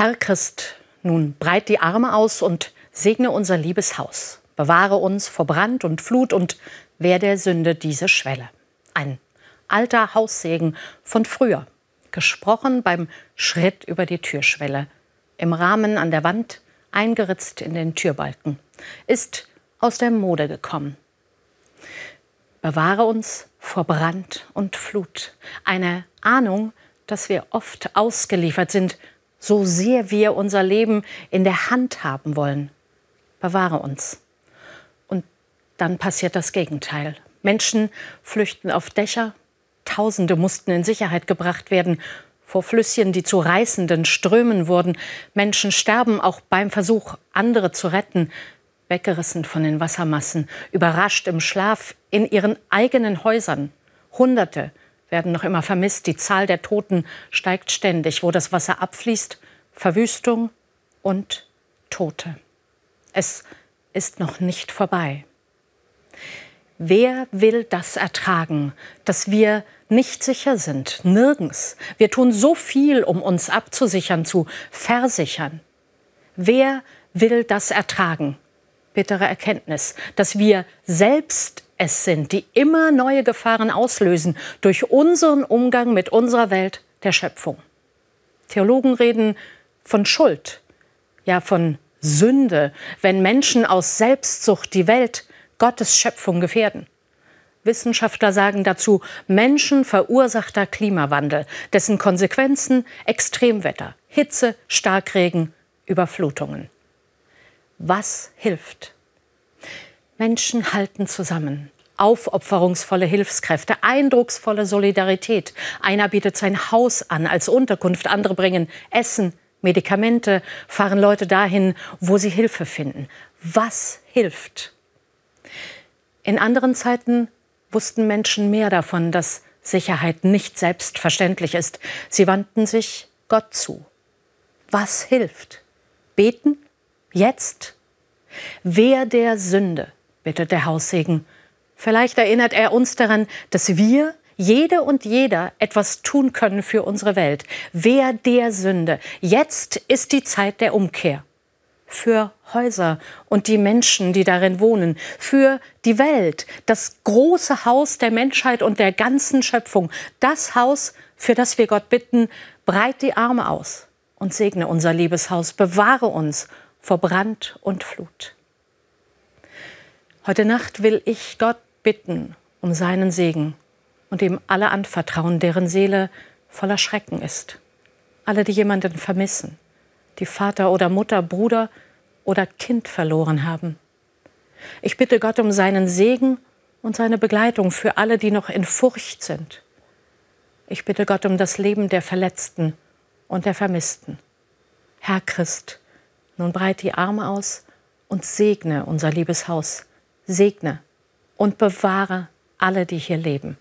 Herr Christ, nun breit die Arme aus und segne unser liebes Haus. Bewahre uns vor Brand und Flut und wehr der Sünde diese Schwelle. Ein alter Haussegen von früher, gesprochen beim Schritt über die Türschwelle, im Rahmen an der Wand, eingeritzt in den Türbalken, ist aus der Mode gekommen. Bewahre uns vor Brand und Flut, eine Ahnung, dass wir oft ausgeliefert sind, so sehr wir unser Leben in der Hand haben wollen. Bewahre uns. Und dann passiert das Gegenteil. Menschen flüchten auf Dächer, Tausende mussten in Sicherheit gebracht werden vor Flüsschen, die zu reißenden Strömen wurden. Menschen sterben auch beim Versuch, andere zu retten, weggerissen von den Wassermassen, überrascht im Schlaf in ihren eigenen Häusern. Hunderte werden noch immer vermisst. Die Zahl der Toten steigt ständig. Wo das Wasser abfließt, Verwüstung und Tote. Es ist noch nicht vorbei. Wer will das ertragen, dass wir nicht sicher sind? Nirgends. Wir tun so viel, um uns abzusichern, zu versichern. Wer will das ertragen? Bittere Erkenntnis, dass wir selbst es sind, die immer neue Gefahren auslösen durch unseren Umgang mit unserer Welt der Schöpfung. Theologen reden von Schuld, ja von Sünde, wenn Menschen aus Selbstsucht die Welt, Gottes Schöpfung gefährden. Wissenschaftler sagen dazu menschenverursachter Klimawandel, dessen Konsequenzen Extremwetter, Hitze, Starkregen, Überflutungen. Was hilft? Menschen halten zusammen. Aufopferungsvolle Hilfskräfte, eindrucksvolle Solidarität. Einer bietet sein Haus an als Unterkunft, andere bringen Essen, Medikamente, fahren Leute dahin, wo sie Hilfe finden. Was hilft? In anderen Zeiten wussten Menschen mehr davon, dass Sicherheit nicht selbstverständlich ist. Sie wandten sich Gott zu. Was hilft? Beten? Jetzt? Wer der Sünde, bittet der Haussegen. Vielleicht erinnert er uns daran, dass wir, jede und jeder, etwas tun können für unsere Welt. Wer der Sünde. Jetzt ist die Zeit der Umkehr. Für Häuser und die Menschen, die darin wohnen, für die Welt, das große Haus der Menschheit und der ganzen Schöpfung, das Haus, für das wir Gott bitten, breit die Arme aus und segne unser Liebeshaus, bewahre uns vor Brand und Flut. Heute Nacht will ich Gott bitten um seinen Segen und ihm alle anvertrauen, deren Seele voller Schrecken ist. Alle, die jemanden vermissen, die Vater oder Mutter, Bruder oder Kind verloren haben. Ich bitte Gott um seinen Segen und seine Begleitung für alle, die noch in Furcht sind. Ich bitte Gott um das Leben der Verletzten und der Vermissten. Herr Christ, nun breit die Arme aus und segne unser liebes Haus. Segne und bewahre alle, die hier leben.